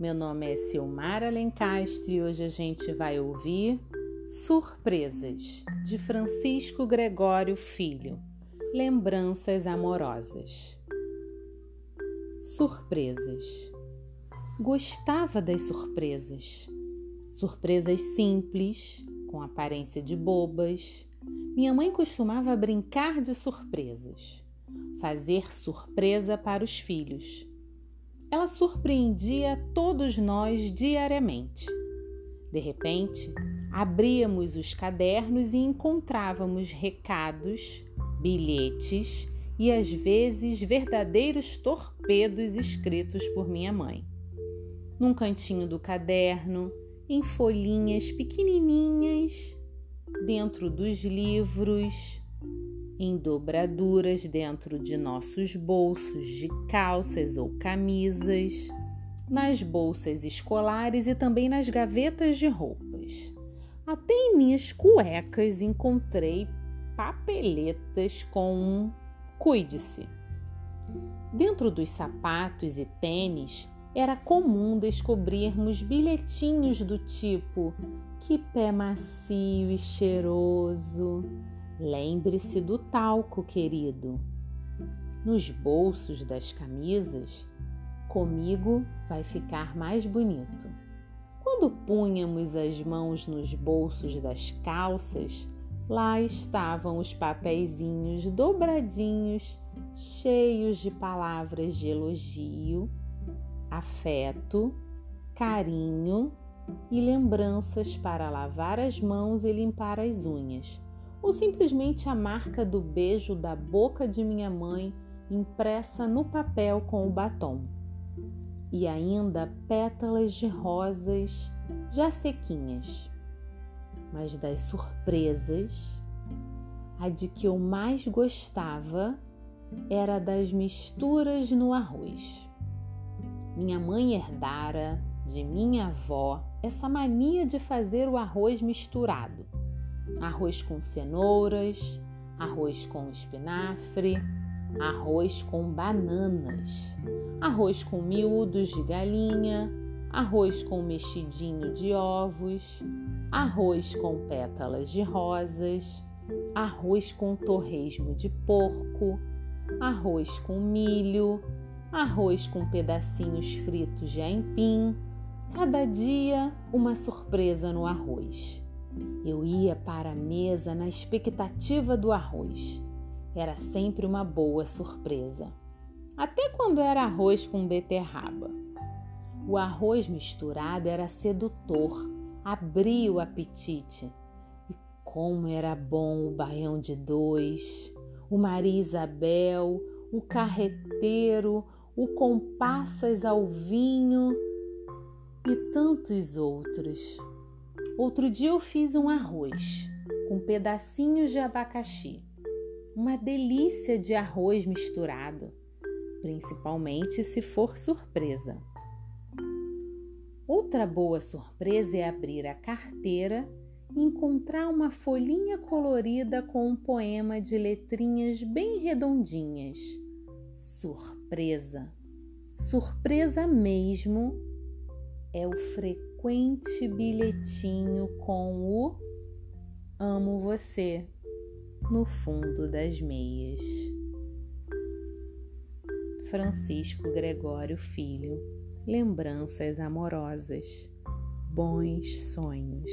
Meu nome é Silmar Alencastre e hoje a gente vai ouvir Surpresas, de Francisco Gregório Filho. Lembranças amorosas. Surpresas. Gostava das surpresas. Surpresas simples, com aparência de bobas. Minha mãe costumava brincar de surpresas, fazer surpresa para os filhos ela surpreendia todos nós diariamente. De repente, abríamos os cadernos e encontrávamos recados, bilhetes e às vezes verdadeiros torpedos escritos por minha mãe. Num cantinho do caderno, em folhinhas pequenininhas, dentro dos livros, em dobraduras dentro de nossos bolsos de calças ou camisas, nas bolsas escolares e também nas gavetas de roupas. Até em minhas cuecas encontrei papeletas com um cuide-se. Dentro dos sapatos e tênis era comum descobrirmos bilhetinhos do tipo: que pé macio e cheiroso Lembre-se do talco, querido. Nos bolsos das camisas, comigo vai ficar mais bonito. Quando punhamos as mãos nos bolsos das calças, lá estavam os papeizinhos dobradinhos, cheios de palavras de elogio, afeto, carinho e lembranças para lavar as mãos e limpar as unhas ou simplesmente a marca do beijo da boca de minha mãe impressa no papel com o batom. E ainda pétalas de rosas já sequinhas. Mas das surpresas, a de que eu mais gostava era das misturas no arroz. Minha mãe herdara de minha avó essa mania de fazer o arroz misturado arroz com cenouras, arroz com espinafre, arroz com bananas, arroz com miúdos de galinha, arroz com mexidinho de ovos, arroz com pétalas de rosas, arroz com torresmo de porco, arroz com milho, arroz com pedacinhos fritos de aipim. Cada dia uma surpresa no arroz. Eu ia para a mesa na expectativa do arroz. Era sempre uma boa surpresa. Até quando era arroz com beterraba. O arroz misturado era sedutor, abria o apetite. E como era bom o baião de dois, o Maria Isabel, o carreteiro, o compassas ao vinho e tantos outros. Outro dia eu fiz um arroz com pedacinhos de abacaxi. Uma delícia de arroz misturado, principalmente se for surpresa. Outra boa surpresa é abrir a carteira e encontrar uma folhinha colorida com um poema de letrinhas bem redondinhas. Surpresa! Surpresa mesmo é o frequente bilhetinho com o Amo você no fundo das meias. Francisco Gregório Filho, lembranças amorosas, bons sonhos.